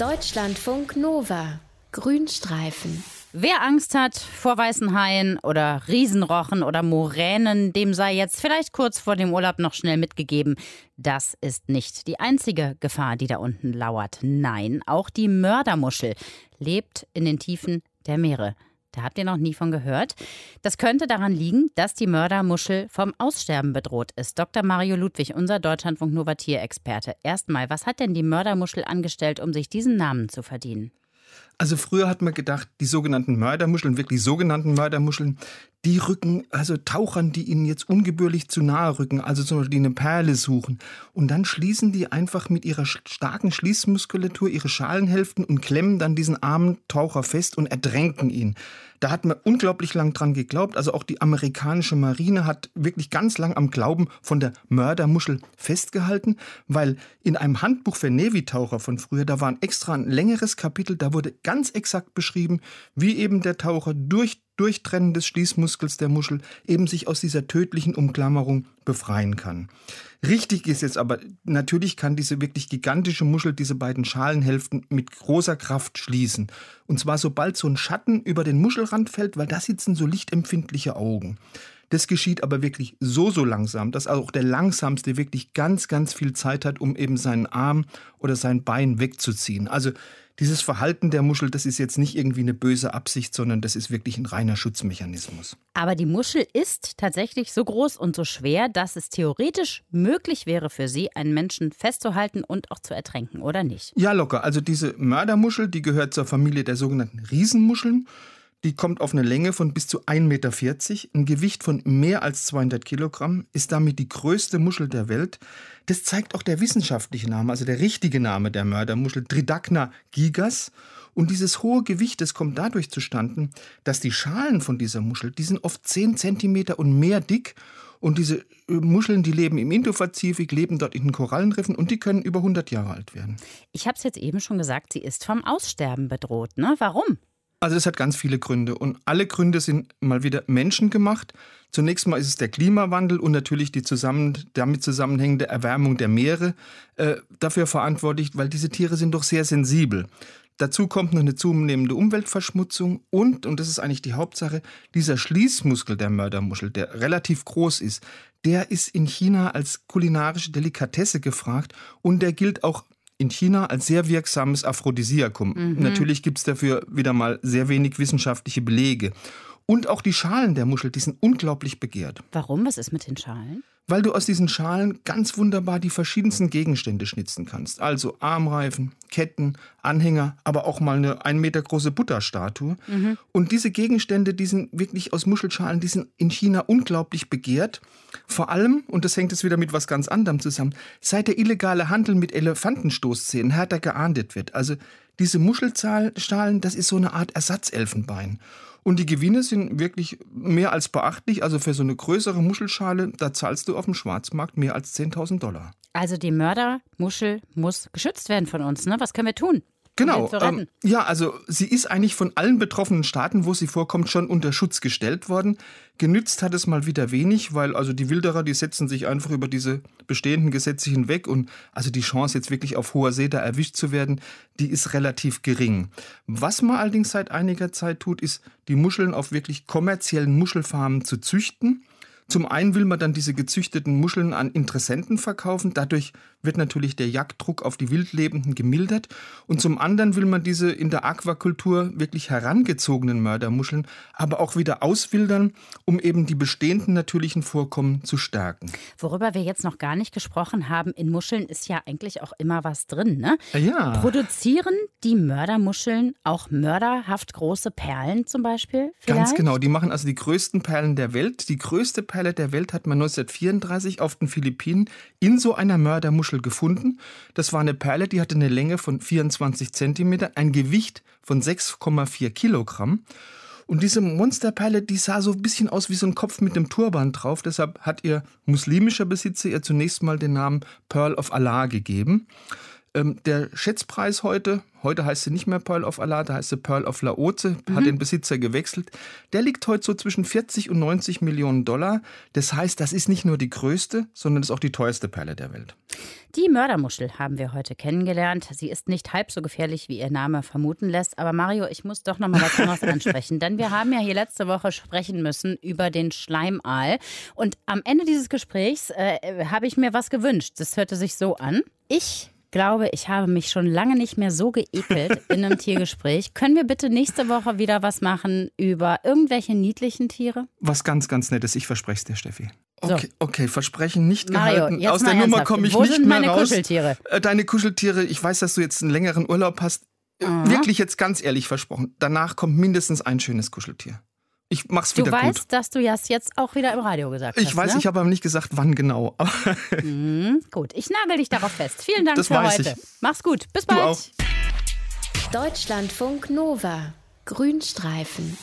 Deutschlandfunk Nova. Grünstreifen. Wer Angst hat vor weißen Haien oder Riesenrochen oder Moränen, dem sei jetzt vielleicht kurz vor dem Urlaub noch schnell mitgegeben. Das ist nicht die einzige Gefahr, die da unten lauert. Nein, auch die Mördermuschel lebt in den Tiefen der Meere. Da habt ihr noch nie von gehört. Das könnte daran liegen, dass die Mördermuschel vom Aussterben bedroht ist. Dr. Mario Ludwig, unser Deutschlandfunk Nova Tierexperte. Erstmal, was hat denn die Mördermuschel angestellt, um sich diesen Namen zu verdienen? Also früher hat man gedacht, die sogenannten Mördermuscheln, wirklich sogenannten Mördermuscheln, die rücken also Tauchern, die ihnen jetzt ungebührlich zu nahe rücken, also zum Beispiel die eine Perle suchen. Und dann schließen die einfach mit ihrer starken Schließmuskulatur ihre Schalenhälften und klemmen dann diesen armen Taucher fest und ertränken ihn. Da hat man unglaublich lang dran geglaubt. Also auch die amerikanische Marine hat wirklich ganz lang am Glauben von der Mördermuschel festgehalten, weil in einem Handbuch für Navy-Taucher von früher, da war ein extra ein längeres Kapitel, da wurde ganz exakt beschrieben, wie eben der Taucher durch Durchtrennen des Schließmuskels der Muschel eben sich aus dieser tödlichen Umklammerung befreien kann. Richtig ist jetzt aber, natürlich kann diese wirklich gigantische Muschel diese beiden Schalenhälften mit großer Kraft schließen. Und zwar sobald so ein Schatten über den Muschelrand fällt, weil da sitzen so lichtempfindliche Augen. Das geschieht aber wirklich so, so langsam, dass auch der Langsamste wirklich ganz, ganz viel Zeit hat, um eben seinen Arm oder sein Bein wegzuziehen. Also dieses Verhalten der Muschel, das ist jetzt nicht irgendwie eine böse Absicht, sondern das ist wirklich ein reiner Schutzmechanismus. Aber die Muschel ist tatsächlich so groß und so schwer, dass es theoretisch möglich wäre für sie, einen Menschen festzuhalten und auch zu ertränken, oder nicht? Ja, locker. Also diese Mördermuschel, die gehört zur Familie der sogenannten Riesenmuscheln. Die kommt auf eine Länge von bis zu 1,40 Meter, ein Gewicht von mehr als 200 Kilogramm, ist damit die größte Muschel der Welt. Das zeigt auch der wissenschaftliche Name, also der richtige Name der Mördermuschel, Tridacna gigas. Und dieses hohe Gewicht, das kommt dadurch zustande, dass die Schalen von dieser Muschel, die sind oft 10 Zentimeter und mehr dick. Und diese äh, Muscheln, die leben im Indopazifik, leben dort in den Korallenriffen und die können über 100 Jahre alt werden. Ich habe es jetzt eben schon gesagt, sie ist vom Aussterben bedroht. Ne? Warum? Also es hat ganz viele Gründe und alle Gründe sind mal wieder menschengemacht. Zunächst mal ist es der Klimawandel und natürlich die zusammen, damit zusammenhängende Erwärmung der Meere äh, dafür verantwortlich, weil diese Tiere sind doch sehr sensibel. Dazu kommt noch eine zunehmende Umweltverschmutzung und, und das ist eigentlich die Hauptsache, dieser Schließmuskel der Mördermuschel, der relativ groß ist, der ist in China als kulinarische Delikatesse gefragt und der gilt auch in China als sehr wirksames Aphrodisiakum. Mhm. Natürlich gibt es dafür wieder mal sehr wenig wissenschaftliche Belege. Und auch die Schalen der Muschel, die sind unglaublich begehrt. Warum? Was ist mit den Schalen? Weil du aus diesen Schalen ganz wunderbar die verschiedensten Gegenstände schnitzen kannst. Also Armreifen, Ketten, Anhänger, aber auch mal eine ein Meter große Butterstatue. Mhm. Und diese Gegenstände, die sind wirklich aus Muschelschalen, die sind in China unglaublich begehrt. Vor allem, und das hängt jetzt wieder mit was ganz anderem zusammen, seit der illegale Handel mit Elefantenstoßzähnen härter geahndet wird. Also diese Muschelschalen, das ist so eine Art Ersatzelfenbein. Und die Gewinne sind wirklich mehr als beachtlich. Also für so eine größere Muschelschale, da zahlst du auf dem Schwarzmarkt mehr als 10.000 Dollar. Also die Mördermuschel muss geschützt werden von uns. Ne? Was können wir tun? Genau. Ähm, ja, also sie ist eigentlich von allen betroffenen Staaten, wo sie vorkommt, schon unter Schutz gestellt worden. Genützt hat es mal wieder wenig, weil also die Wilderer, die setzen sich einfach über diese bestehenden Gesetze hinweg und also die Chance jetzt wirklich auf hoher See da erwischt zu werden, die ist relativ gering. Was man allerdings seit einiger Zeit tut, ist die Muscheln auf wirklich kommerziellen Muschelfarmen zu züchten zum einen will man dann diese gezüchteten Muscheln an Interessenten verkaufen. Dadurch wird natürlich der Jagddruck auf die Wildlebenden gemildert. Und zum anderen will man diese in der Aquakultur wirklich herangezogenen Mördermuscheln aber auch wieder auswildern, um eben die bestehenden natürlichen Vorkommen zu stärken. Worüber wir jetzt noch gar nicht gesprochen haben, in Muscheln ist ja eigentlich auch immer was drin. Ne? Ja. Produzieren die Mördermuscheln auch mörderhaft große Perlen zum Beispiel? Vielleicht? Ganz genau. Die machen also die größten Perlen der Welt. Die größte Perle Perle der Welt hat man 1934 auf den Philippinen in so einer Mördermuschel gefunden. Das war eine Perle, die hatte eine Länge von 24 Zentimeter, ein Gewicht von 6,4 Kilogramm. Und diese Monsterperle, die sah so ein bisschen aus wie so ein Kopf mit einem Turban drauf. Deshalb hat ihr muslimischer Besitzer ihr zunächst mal den Namen Pearl of Allah gegeben. Ähm, der Schätzpreis heute, heute heißt sie nicht mehr Pearl of Allah, da heißt sie Pearl of Laoze, mhm. hat den Besitzer gewechselt. Der liegt heute so zwischen 40 und 90 Millionen Dollar. Das heißt, das ist nicht nur die größte, sondern ist auch die teuerste Perle der Welt. Die Mördermuschel haben wir heute kennengelernt. Sie ist nicht halb so gefährlich, wie ihr Name vermuten lässt. Aber Mario, ich muss doch noch mal was anderes ansprechen. Denn wir haben ja hier letzte Woche sprechen müssen über den Schleimaal. Und am Ende dieses Gesprächs äh, habe ich mir was gewünscht. Das hörte sich so an. Ich glaube, ich habe mich schon lange nicht mehr so geekelt in einem Tiergespräch. Können wir bitte nächste Woche wieder was machen über irgendwelche niedlichen Tiere? Was ganz, ganz Nettes. Ich verspreche es dir, Steffi. Okay, so. okay, Versprechen nicht Mario, gehalten. Aus der Nummer komme ich Wo nicht sind mehr meine raus. Kuscheltiere? Äh, Deine Kuscheltiere, ich weiß, dass du jetzt einen längeren Urlaub hast. Äh, Aha. Wirklich jetzt ganz ehrlich versprochen. Danach kommt mindestens ein schönes Kuscheltier. Ich mach's Du wieder weißt, gut. dass du das jetzt auch wieder im Radio gesagt hast. Ich weiß, ne? ich habe aber nicht gesagt, wann genau. Mhm, gut, ich nagel dich darauf fest. Vielen Dank Das für weiß heute. ich. Mach's gut. Bis Du bald. auch. Deutschlandfunk Nova. Grünstreifen.